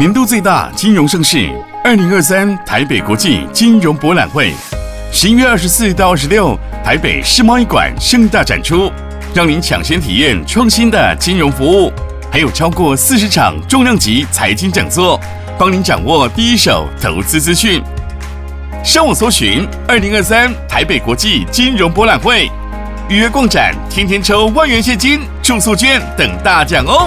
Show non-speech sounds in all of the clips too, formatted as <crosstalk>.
年度最大金融盛事——二零二三台北国际金融博览会，十一月二十四到二十六，台北世贸一馆盛大展出，让您抢先体验创新的金融服务，还有超过四十场重量级财经讲座，帮您掌握第一手投资资讯。上网搜寻“二零二三台北国际金融博览会”，预约逛展，天天抽万元现金、住宿券等大奖哦！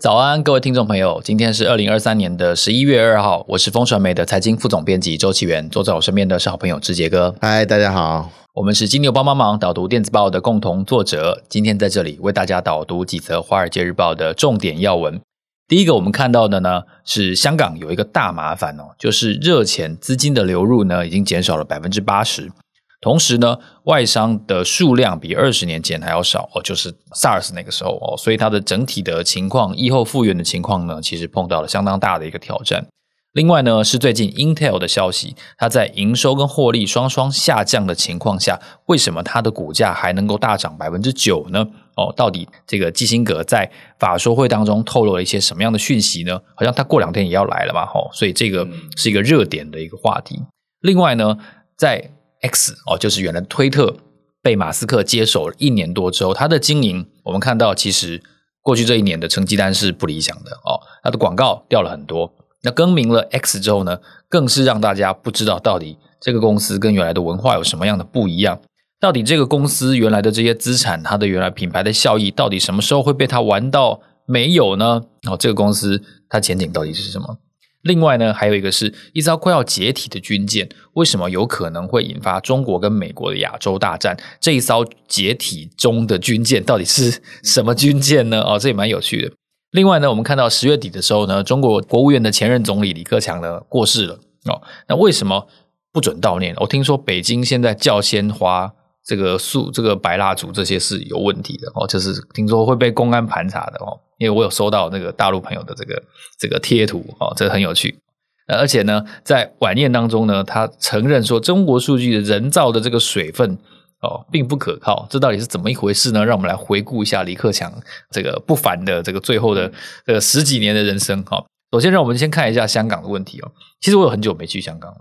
早安，各位听众朋友，今天是二零二三年的十一月二号，我是风传媒的财经副总编辑周启元，坐在我身边的是好朋友志杰哥。嗨，大家好。我们是金牛帮帮忙导读电子报的共同作者，今天在这里为大家导读几则《华尔街日报》的重点要闻。第一个，我们看到的呢是香港有一个大麻烦哦，就是热钱资金的流入呢已经减少了百分之八十，同时呢外商的数量比二十年前还要少哦，就是 SARS 那个时候哦，所以它的整体的情况，疫后复原的情况呢，其实碰到了相当大的一个挑战。另外呢，是最近 Intel 的消息，它在营收跟获利双双下降的情况下，为什么它的股价还能够大涨百分之九呢？哦，到底这个基辛格在法说会当中透露了一些什么样的讯息呢？好像他过两天也要来了嘛，吼、哦，所以这个是一个热点的一个话题。另外呢，在 X 哦，就是原来推特被马斯克接手一年多之后，它的经营我们看到其实过去这一年的成绩单是不理想的哦，它的广告掉了很多。那更名了 X 之后呢，更是让大家不知道到底这个公司跟原来的文化有什么样的不一样。到底这个公司原来的这些资产，它的原来品牌的效益，到底什么时候会被它玩到没有呢？哦，这个公司它前景到底是什么？另外呢，还有一个是一艘快要解体的军舰，为什么有可能会引发中国跟美国的亚洲大战？这一艘解体中的军舰到底是什么军舰呢？哦，这也蛮有趣的。另外呢，我们看到十月底的时候呢，中国国务院的前任总理李克强呢过世了哦。那为什么不准悼念？我听说北京现在叫鲜花、这个素、这个白蜡烛这些是有问题的哦，就是听说会被公安盘查的哦。因为我有收到那个大陆朋友的这个这个贴图哦，这个很有趣。而且呢，在晚宴当中呢，他承认说中国数据的人造的这个水分。哦，并不可靠，这到底是怎么一回事呢？让我们来回顾一下李克强这个不凡的这个最后的这个十几年的人生。哈，首先让我们先看一下香港的问题哦。其实我有很久没去香港了。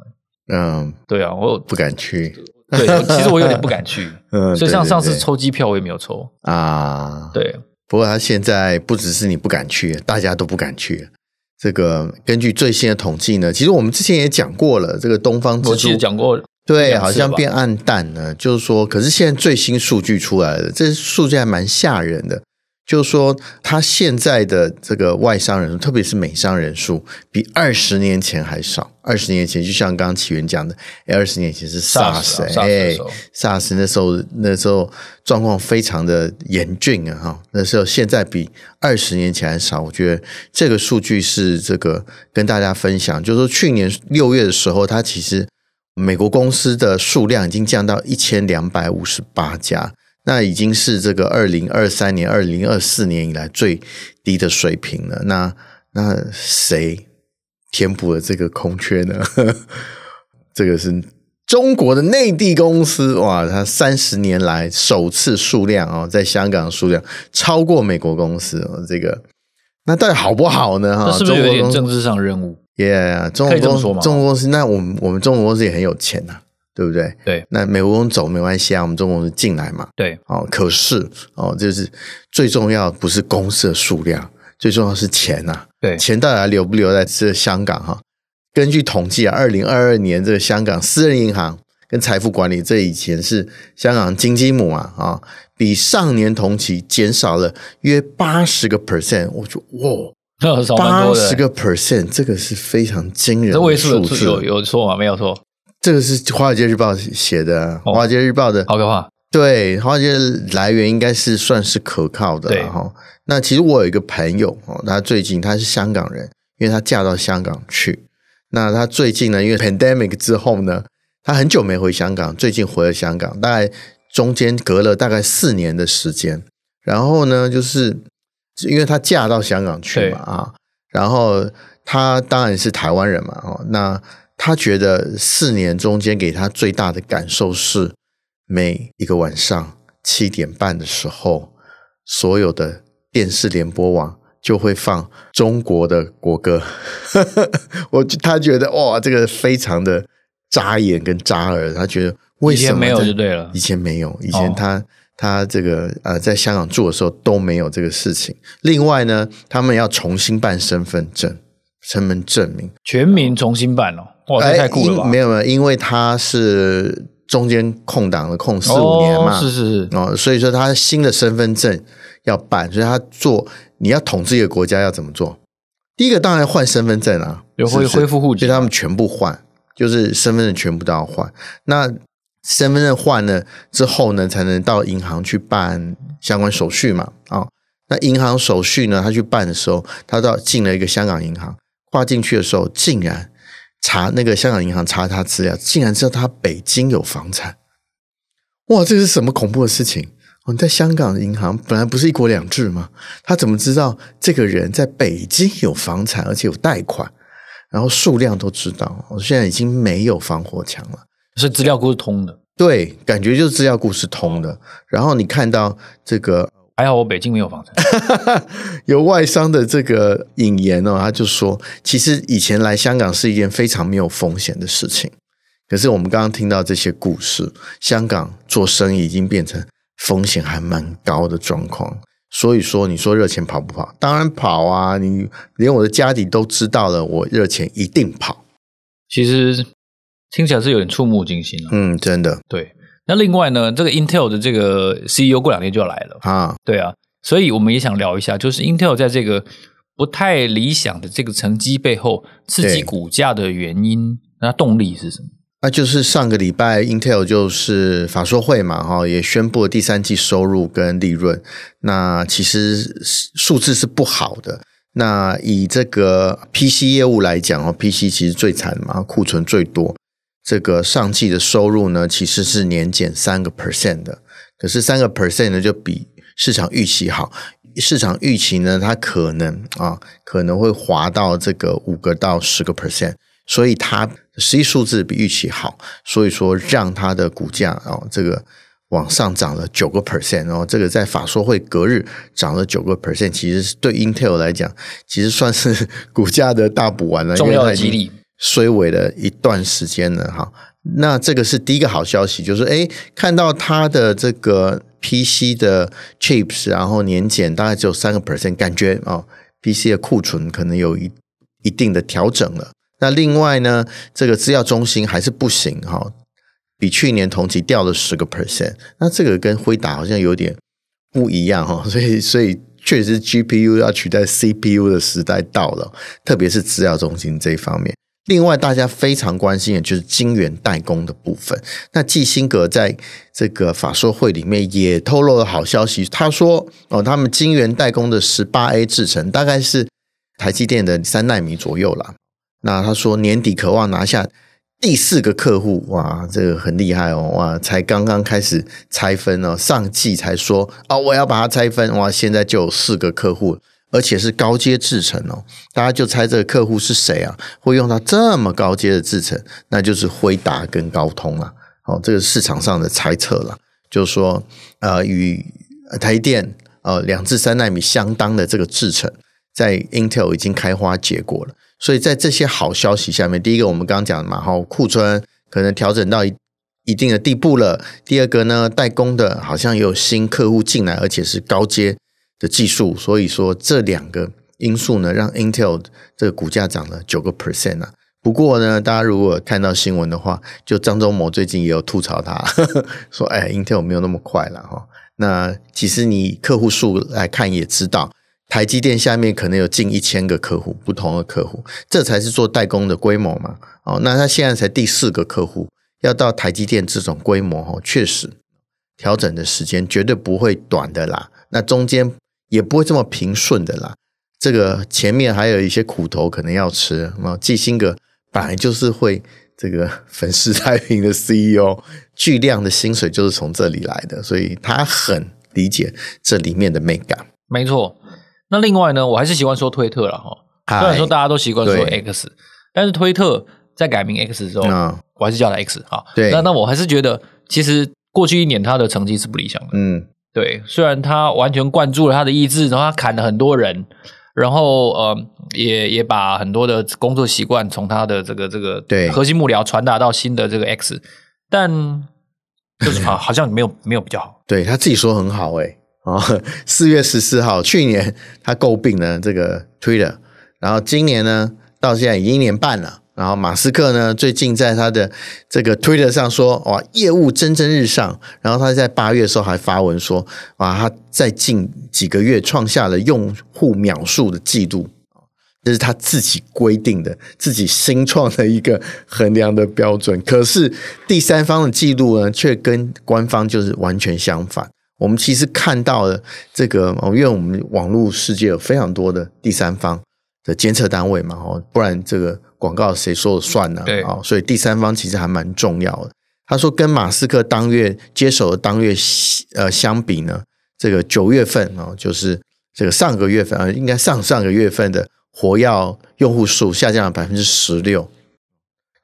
嗯，对啊，我不敢去。<laughs> 对，其实我有点不敢去。<laughs> 嗯，所以像上次抽机票我也没有抽啊。对，不过他现在不只是你不敢去，大家都不敢去。这个根据最新的统计呢，其实我们之前也讲过了，这个东方之珠，我其实讲过。对，好像变暗淡了。就是说，可是现在最新数据出来了，这数据还蛮吓人的。就是说，他现在的这个外商人数，特别是美商人数，比二十年前还少。二十年前，就像刚刚起源讲的，二十年前是 SARS，哎，SARS 那时候那时候状况非常的严峻啊，哈，那时候现在比二十年前还少。我觉得这个数据是这个跟大家分享，就是说去年六月的时候，它其实。美国公司的数量已经降到一千两百五十八家，那已经是这个二零二三年、二零二四年以来最低的水平了。那那谁填补了这个空缺呢？<laughs> 这个是中国的内地公司哇，它三十年来首次数量哦，在香港数量超过美国公司哦。这个那到底好不好呢？哈，是不是有点政治上任务？耶、yeah，中国公司，中国公司，那我们我们中国公司也很有钱呐、啊，对不对？对，那美国公司走没关系啊，我们中国公司进来嘛。对，哦，可是哦，就是最重要不是公司的数量，最重要是钱呐、啊。对，钱到底还留不留在这香港哈？根据统计啊，二零二二年这个香港私人银行跟财富管理，这以前是香港金鸡母啊啊，比上年同期减少了约八十个 percent。我说哇。<laughs> 八十个 percent，这个是非常惊人的数字。有有错吗？没有错。这个是《华尔街日报》写的，《华尔街日报》的。好可怕。对，《华尔街》来源应该是算是可靠的。然后，那其实我有一个朋友哦，他最近他是香港人，因为他嫁到香港去。那他最近呢，因为 pandemic 之后呢，他很久没回香港，最近回了香港，大概。中间隔了大概四年的时间。然后呢，就是因为他嫁到香港去嘛啊，然后他当然是台湾人嘛哦，那她觉得四年中间给他最大的感受是，每一个晚上七点半的时候，所有的电视联播网就会放中国的国歌。<laughs> 我他觉得哇，这个非常的扎眼跟扎耳。他觉得为什么以前没有就对了，以前没有，以前他。哦他这个呃，在香港住的时候都没有这个事情。另外呢，他们要重新办身份证、身份证明，全民重新办哦。哇，这太酷了吧！没有没有，因为他是中间空档了，空四五年嘛，哦、是是是哦，所以说他新的身份证要办，所以他做你要统治一个国家要怎么做？第一个当然换身份证啊，恢恢复户籍，所以他们全部换，就是身份证全部都要换。那身份证换了之后呢，才能到银行去办相关手续嘛。啊、哦，那银行手续呢，他去办的时候，他到进了一个香港银行，跨进去的时候，竟然查那个香港银行查他资料，竟然知道他北京有房产。哇，这是什么恐怖的事情？哦，在香港银行本来不是一国两制吗？他怎么知道这个人在北京有房产，而且有贷款，然后数量都知道？我现在已经没有防火墙了。是资料库是通的，对，感觉就是资料库是通的。然后你看到这个，还好我北京没有房产。<laughs> 有外商的这个引言哦，他就说，其实以前来香港是一件非常没有风险的事情。可是我们刚刚听到这些故事，香港做生意已经变成风险还蛮高的状况。所以说，你说热钱跑不跑？当然跑啊！你连我的家底都知道了，我热钱一定跑。其实。听起来是有点触目惊心了。嗯，真的。对，那另外呢，这个 Intel 的这个 CEO 过两天就要来了啊。对啊，所以我们也想聊一下，就是 Intel 在这个不太理想的这个成绩背后，刺激股价的原因，那动力是什么？那就是上个礼拜 Intel 就是法说会嘛，哈，也宣布了第三季收入跟利润。那其实数字是不好的。那以这个 PC 业务来讲哦，PC 其实最惨嘛，库存最多。这个上季的收入呢，其实是年减三个 percent 的，可是三个 percent 呢，就比市场预期好。市场预期呢，它可能啊，可能会滑到这个五个到十个 percent，所以它实际数字比预期好，所以说让它的股价啊，这个往上涨了九个 percent，然后这个在法说会隔日涨了九个 percent，其实对 Intel 来讲，其实算是 <laughs> 股价的大补丸了，重要的激励。衰微了一段时间了哈，那这个是第一个好消息，就是诶，看到它的这个 PC 的 chips，然后年减大概只有三个 percent，感觉哦，PC 的库存可能有一一定的调整了。那另外呢，这个资料中心还是不行哈，比去年同期掉了十个 percent。那这个跟辉达好像有点不一样哈，<laughs> 所以所以确实 GPU 要取代 CPU 的时代到了，特别是资料中心这一方面。另外，大家非常关心的就是晶圆代工的部分。那季辛格在这个法说会里面也透露了好消息，他说：“哦，他们晶圆代工的十八 A 制程大概是台积电的三纳米左右了。那他说年底渴望拿下第四个客户，哇，这个很厉害哦，哇，才刚刚开始拆分哦，上季才说哦，我要把它拆分，哇，现在就有四个客户。”而且是高阶制程哦，大家就猜这个客户是谁啊？会用到这么高阶的制程，那就是辉达跟高通了。哦，这个市场上的猜测了，就是说，呃，与台电呃两至三纳米相当的这个制程，在 Intel 已经开花结果了。所以在这些好消息下面，第一个我们刚刚讲的嘛，好，库存可能调整到一一定的地步了。第二个呢，代工的好像也有新客户进来，而且是高阶。的技术，所以说这两个因素呢，让 Intel 这个股价涨了九个 percent 啊。不过呢，大家如果看到新闻的话，就张忠谋最近也有吐槽他，呵 <laughs> 呵说：“哎，Intel 没有那么快了哈。”那其实你客户数来看也知道，台积电下面可能有近一千个客户，不同的客户，这才是做代工的规模嘛。哦，那他现在才第四个客户，要到台积电这种规模哦，确实调整的时间绝对不会短的啦。那中间。也不会这么平顺的啦，这个前面还有一些苦头可能要吃。那么基辛格本来就是会这个 <laughs> 粉饰太平的 CEO，巨量的薪水就是从这里来的，所以他很理解这里面的美感。没错。那另外呢，我还是习惯说推特了哈。虽然说大家都习惯说 X，但是推特在改名 X 之后，嗯、我还是叫它 X 哈。对。那那我还是觉得，其实过去一年他的成绩是不理想的。嗯。对，虽然他完全灌注了他的意志，然后他砍了很多人，然后呃，也也把很多的工作习惯从他的这个这个对核心幕僚传达到新的这个 X，但 <laughs> 就是好好像没有没有比较好。对，他自己说很好哎。哦，<laughs> 四月十四号，去年他诟病了这个 Twitter，然后今年呢，到现在已经一年半了。然后马斯克呢，最近在他的这个 Twitter 上说，哇，业务蒸蒸日上。然后他在八月的时候还发文说，哇，他在近几个月创下了用户秒数的记录，这是他自己规定的，自己新创的一个衡量的标准。可是第三方的记录呢，却跟官方就是完全相反。我们其实看到了这个，因为我们网络世界有非常多的第三方的监测单位嘛，哦，不然这个广告谁说了算呢？对啊，所以第三方其实还蛮重要的。他说，跟马斯克当月接手的当月呃相比呢，这个九月份哦，就是这个上个月份啊，应该上上个月份的活跃用户数下降了百分之十六。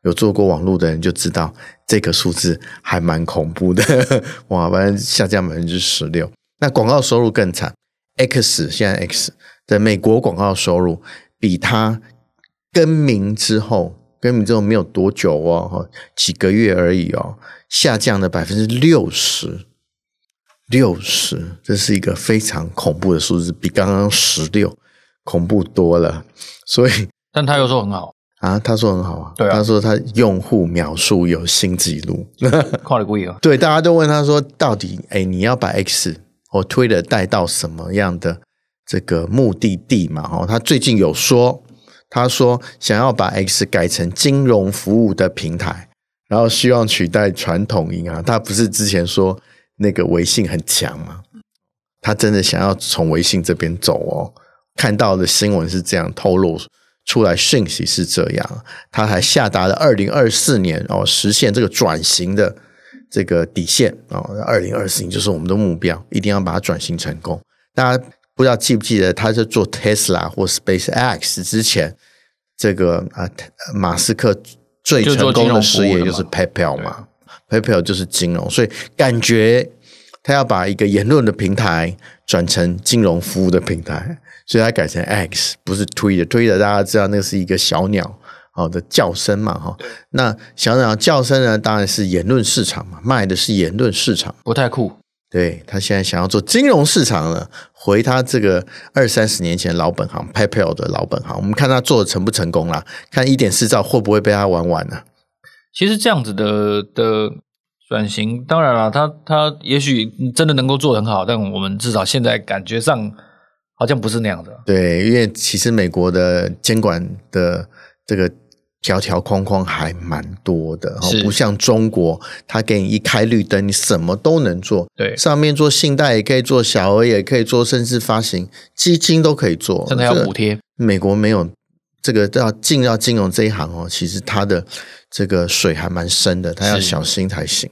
有做过网络的人就知道，这个数字还蛮恐怖的，哇，反正下降百分之十六。那广告收入更惨，X 现在 X 的美国广告收入比它更名之后，更名之后没有多久哦，几个月而已哦，下降了百分之六十，六十，这是一个非常恐怖的数字，比刚刚十六恐怖多了。所以，但他又说很好。啊，他说很好啊，对啊，他说他用户秒数有新纪录，<laughs> 跨了规啊。对，大家都问他说，到底哎，你要把 X 或 Twitter 带到什么样的这个目的地嘛？哈，他最近有说，他说想要把 X 改成金融服务的平台，然后希望取代传统银行。他不是之前说那个微信很强吗？他真的想要从微信这边走哦。看到的新闻是这样透露。出来讯息是这样，他还下达了二零二四年哦，实现这个转型的这个底线哦，二零二四年就是我们的目标，一定要把它转型成功。大家不知道记不记得，他在做 Tesla 或 SpaceX 之前，这个啊，马斯克最成功的事业就是 PayPal 嘛，PayPal 就是金融，所以感觉他要把一个言论的平台转成金融服务的平台。所以他改成 X，不是 Twitter，Twitter 大家知道那是一个小鸟好的叫声嘛哈。那小鸟叫声呢，当然是言论市场嘛，卖的是言论市场，不太酷。对，他现在想要做金融市场了，回他这个二三十年前老本行 PayPal 的老本行，我们看他做的成不成功啦，看一点四兆会不会被他玩完呢？其实这样子的的转型，当然了，他他也许真的能够做得很好，但我们至少现在感觉上。好像不是那样的，对，因为其实美国的监管的这个条条框框还蛮多的，不像中国，它给你一开绿灯，你什么都能做。对，上面做信贷也可以做，小额也可以做，甚至发行基金都可以做，甚至还有补贴。美国没有这个要进到金融这一行哦，其实它的这个水还蛮深的，它要小心才行。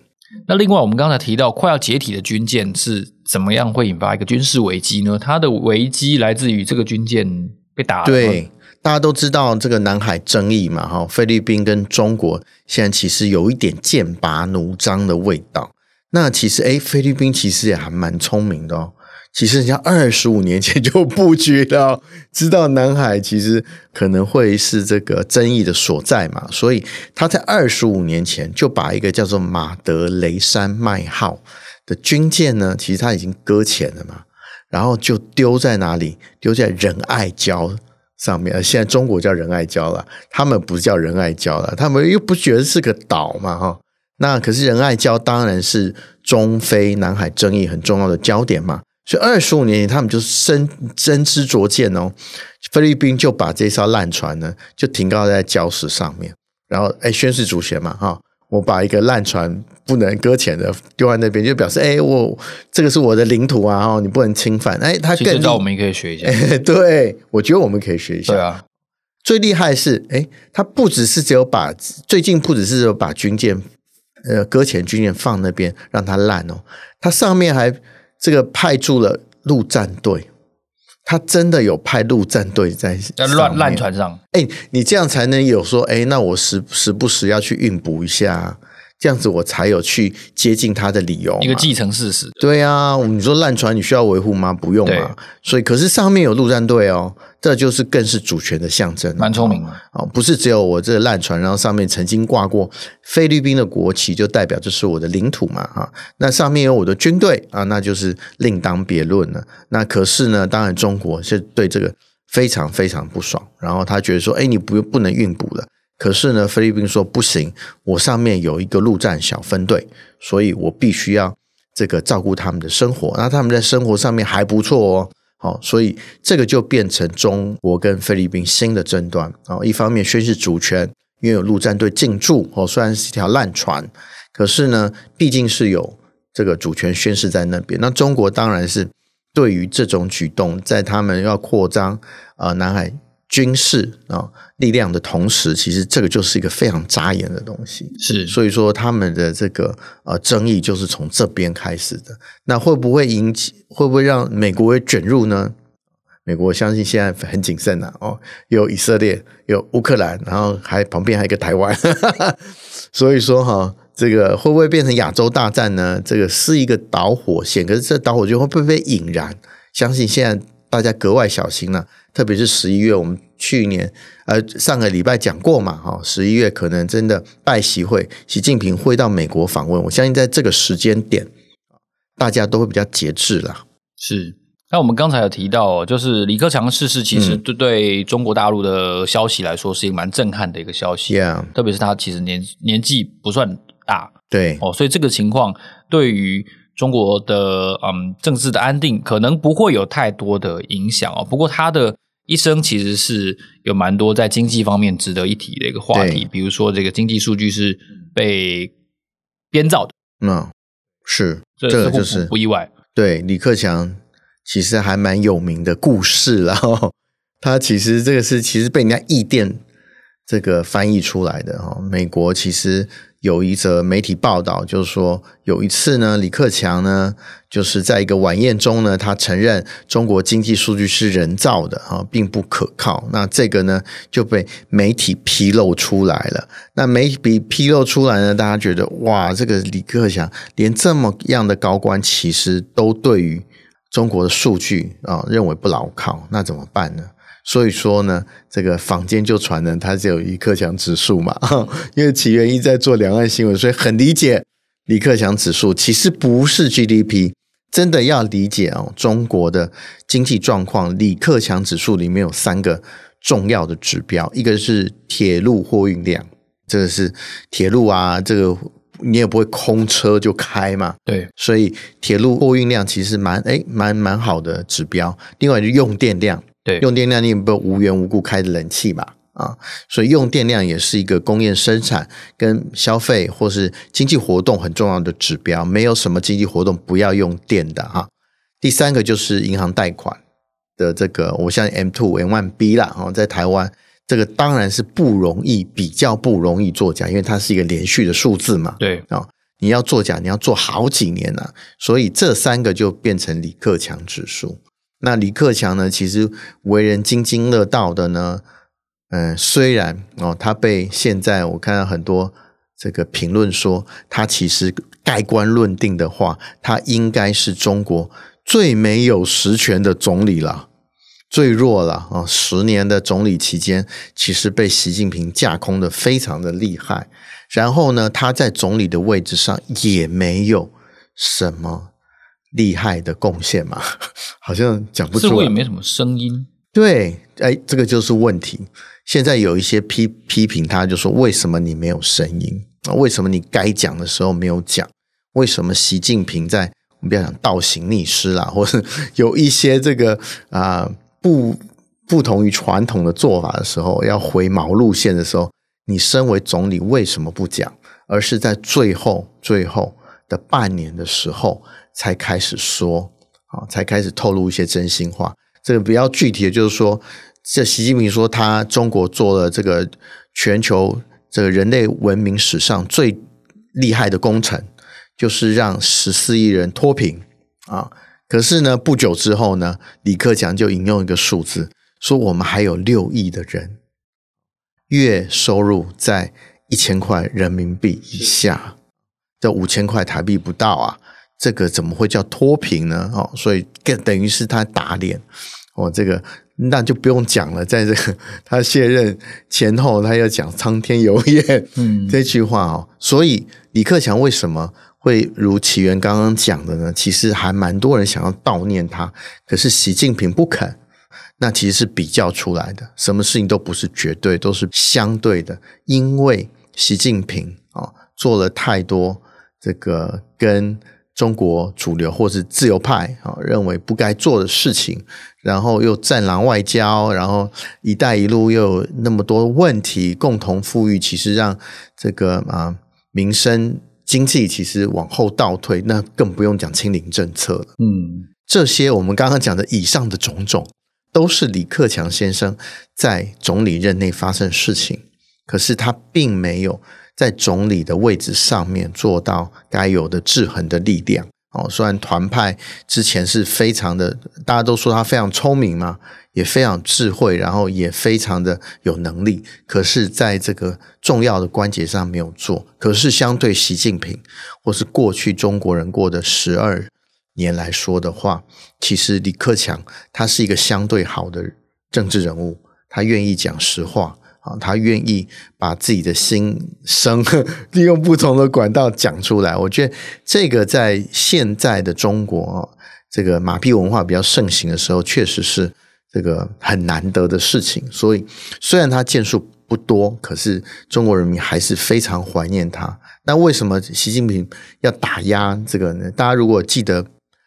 那另外，我们刚才提到快要解体的军舰是怎么样会引发一个军事危机呢？它的危机来自于这个军舰被打了。对，大家都知道这个南海争议嘛，哈，菲律宾跟中国现在其实有一点剑拔弩张的味道。那其实，诶，菲律宾其实也还蛮聪明的哦。其实人家二十五年前就布局了，知道南海其实可能会是这个争议的所在嘛，所以他在二十五年前就把一个叫做马德雷山脉号的军舰呢，其实他已经搁浅了嘛，然后就丢在哪里？丢在仁爱礁上面。现在中国叫仁爱礁了，他们不叫仁爱礁了，他们又不觉得是个岛嘛，哈。那可是仁爱礁当然是中非南海争议很重要的焦点嘛。所以二十五年前，他们就深深知灼见哦，菲律宾就把这艘烂船呢，就停靠在礁石上面，然后哎宣示主权嘛哈，我把一个烂船不能搁浅的丢在那边，就表示哎我这个是我的领土啊哦，你不能侵犯。哎，他更知道我们也可以学一下，<laughs> 对，我觉得我们可以学一下，对啊，最厉害是，哎，他不只是只有把最近不只是只有把军舰，呃，搁浅军舰放那边让它烂哦，它上面还这个派驻了陆战队，他真的有派陆战队在在乱烂船上。哎，你这样才能有说，哎，那我时时不时要去运补一下。这样子我才有去接近他的理由，一个既成事实。对啊，你说烂船你需要维护吗？不用啊。所以，可是上面有陆战队哦，这就是更是主权的象征。蛮聪明的哦，不是只有我这个烂船，然后上面曾经挂过菲律宾的国旗，就代表这是我的领土嘛啊。那上面有我的军队啊，那就是另当别论了。那可是呢，当然中国是对这个非常非常不爽，然后他觉得说，哎，你不不能运补了。可是呢，菲律宾说不行，我上面有一个陆战小分队，所以我必须要这个照顾他们的生活。那他们在生活上面还不错哦，好，所以这个就变成中国跟菲律宾新的争端啊。一方面宣示主权，因为有陆战队进驻哦，虽然是一条烂船，可是呢，毕竟是有这个主权宣示在那边。那中国当然是对于这种举动，在他们要扩张啊、呃、南海。军事啊力量的同时，其实这个就是一个非常扎眼的东西。是，所以说他们的这个呃争议就是从这边开始的。那会不会引起？会不会让美国也卷入呢？美国相信现在很谨慎呐、啊。哦，有以色列，有乌克兰，然后还旁边还有一个台湾。<laughs> 所以说哈，这个会不会变成亚洲大战呢？这个是一个导火线。可是这导火线会不会被引燃？相信现在大家格外小心了、啊。特别是十一月，我们去年呃上个礼拜讲过嘛，哈，十一月可能真的拜习会，习近平会到美国访问。我相信在这个时间点，大家都会比较节制啦。是，那我们刚才有提到，就是李克强逝世，其实对对中国大陆的消息来说，是一个蛮震撼的一个消息。Yeah. 特别是他其实年年纪不算大，对哦，所以这个情况对于。中国的嗯政治的安定可能不会有太多的影响哦，不过他的一生其实是有蛮多在经济方面值得一提的一个话题，比如说这个经济数据是被编造的，嗯，是这个就是不意外。对，李克强其实还蛮有名的故事，然后他其实这个是其实被人家译电这个翻译出来的哈，美国其实。有一则媒体报道，就是说有一次呢，李克强呢，就是在一个晚宴中呢，他承认中国经济数据是人造的啊，并不可靠。那这个呢就被媒体披露出来了。那媒体披露出来呢，大家觉得哇，这个李克强连这么样的高官，其实都对于中国的数据啊认为不牢靠，那怎么办呢？所以说呢，这个坊间就传呢，他只有李克强指数嘛，<laughs> 因为起源一在做两岸新闻，所以很理解李克强指数其实不是 GDP，真的要理解哦，中国的经济状况，李克强指数里面有三个重要的指标，一个是铁路货运量，这个是铁路啊，这个你也不会空车就开嘛，对，所以铁路货运量其实蛮诶蛮蛮好的指标，另外就用电量。对，用电量你也不无缘无故开的冷气嘛，啊，所以用电量也是一个工业生产跟消费或是经济活动很重要的指标。没有什么经济活动不要用电的哈。第三个就是银行贷款的这个，我像 M two M one B 啦，哈，在台湾这个当然是不容易，比较不容易作假，因为它是一个连续的数字嘛。对啊，你要作假，你要做好几年了，所以这三个就变成李克强指数。那李克强呢？其实为人津津乐道的呢，嗯，虽然哦，他被现在我看到很多这个评论说，他其实盖棺论定的话，他应该是中国最没有实权的总理了，最弱了啊！十年的总理期间，其实被习近平架空的非常的厉害。然后呢，他在总理的位置上也没有什么。厉害的贡献嘛，<laughs> 好像讲不出来，似乎也没什么声音。对，哎，这个就是问题。现在有一些批批评他，就说为什么你没有声音啊？为什么你该讲的时候没有讲？为什么习近平在我们不要讲倒行逆施啦，或是有一些这个啊、呃、不不同于传统的做法的时候，要回毛路线的时候，你身为总理为什么不讲？而是在最后最后的半年的时候。才开始说啊，才开始透露一些真心话。这个比较具体的就是说，这习近平说，他中国做了这个全球这个人类文明史上最厉害的工程，就是让十四亿人脱贫啊。可是呢，不久之后呢，李克强就引用一个数字，说我们还有六亿的人月收入在一千块人民币以下，这五千块台币不到啊，这个怎么会叫脱贫呢？哦，所以更等于是他打脸哦，这个那就不用讲了，在这个他卸任前后，他要讲苍天有眼，嗯，这句话哦，所以李克强为什么？会如启源刚刚讲的呢，其实还蛮多人想要悼念他，可是习近平不肯。那其实是比较出来的，什么事情都不是绝对，都是相对的。因为习近平啊做了太多这个跟中国主流或是自由派啊认为不该做的事情，然后又战狼外交，然后“一带一路”又有那么多问题，共同富裕，其实让这个啊民生。经济其实往后倒退，那更不用讲清零政策了。嗯，这些我们刚刚讲的以上的种种，都是李克强先生在总理任内发生的事情。可是他并没有在总理的位置上面做到该有的制衡的力量。哦，虽然团派之前是非常的，大家都说他非常聪明嘛。也非常智慧，然后也非常的有能力，可是在这个重要的关节上没有做。可是相对习近平或是过去中国人过的十二年来说的话，其实李克强他是一个相对好的政治人物，他愿意讲实话啊，他愿意把自己的心声 <laughs> 利用不同的管道讲出来。我觉得这个在现在的中国，这个马屁文化比较盛行的时候，确实是。这个很难得的事情，所以虽然他建树不多，可是中国人民还是非常怀念他。那为什么习近平要打压这个呢？大家如果记得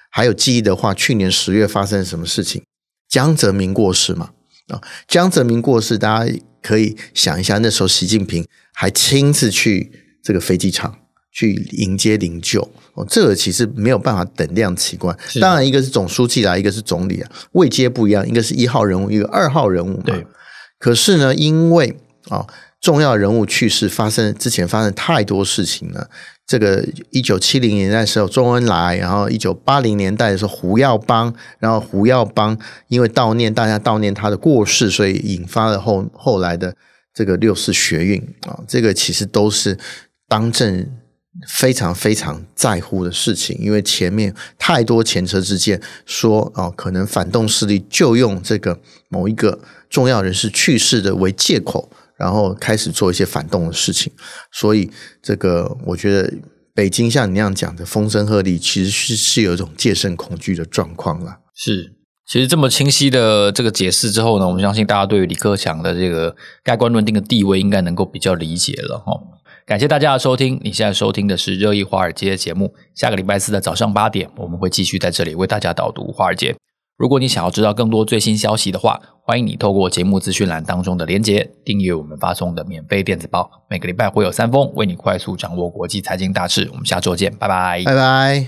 还有记忆的话，去年十月发生了什么事情？江泽民过世嘛？啊，江泽民过世，大家可以想一下，那时候习近平还亲自去这个飞机场。去迎接灵柩哦，这个其实没有办法等量齐观。当然，一个是总书记啦，一个是总理啊，位阶不一样，一个是一号人物，一个二号人物嘛。对。可是呢，因为啊，重要人物去世发生之前发生太多事情了。这个一九七零年代的时候，周恩来，然后一九八零年代的时候，胡耀邦，然后胡耀邦因为悼念大家悼念他的过世，所以引发了后后来的这个六四学运啊。这个其实都是当政。非常非常在乎的事情，因为前面太多前车之鉴，说哦，可能反动势力就用这个某一个重要人士去世的为借口，然后开始做一些反动的事情。所以，这个我觉得北京像你那样讲的风声鹤唳，其实是是有一种戒慎恐惧的状况了。是，其实这么清晰的这个解释之后呢，我们相信大家对于李克强的这个盖棺论定的地位，应该能够比较理解了哈。感谢大家的收听，你现在收听的是热议华尔街的节目。下个礼拜四的早上八点，我们会继续在这里为大家导读华尔街。如果你想要知道更多最新消息的话，欢迎你透过节目资讯栏当中的连结，订阅我们发送的免费电子报。每个礼拜会有三封，为你快速掌握国际财经大事。我们下周见，拜拜，拜拜。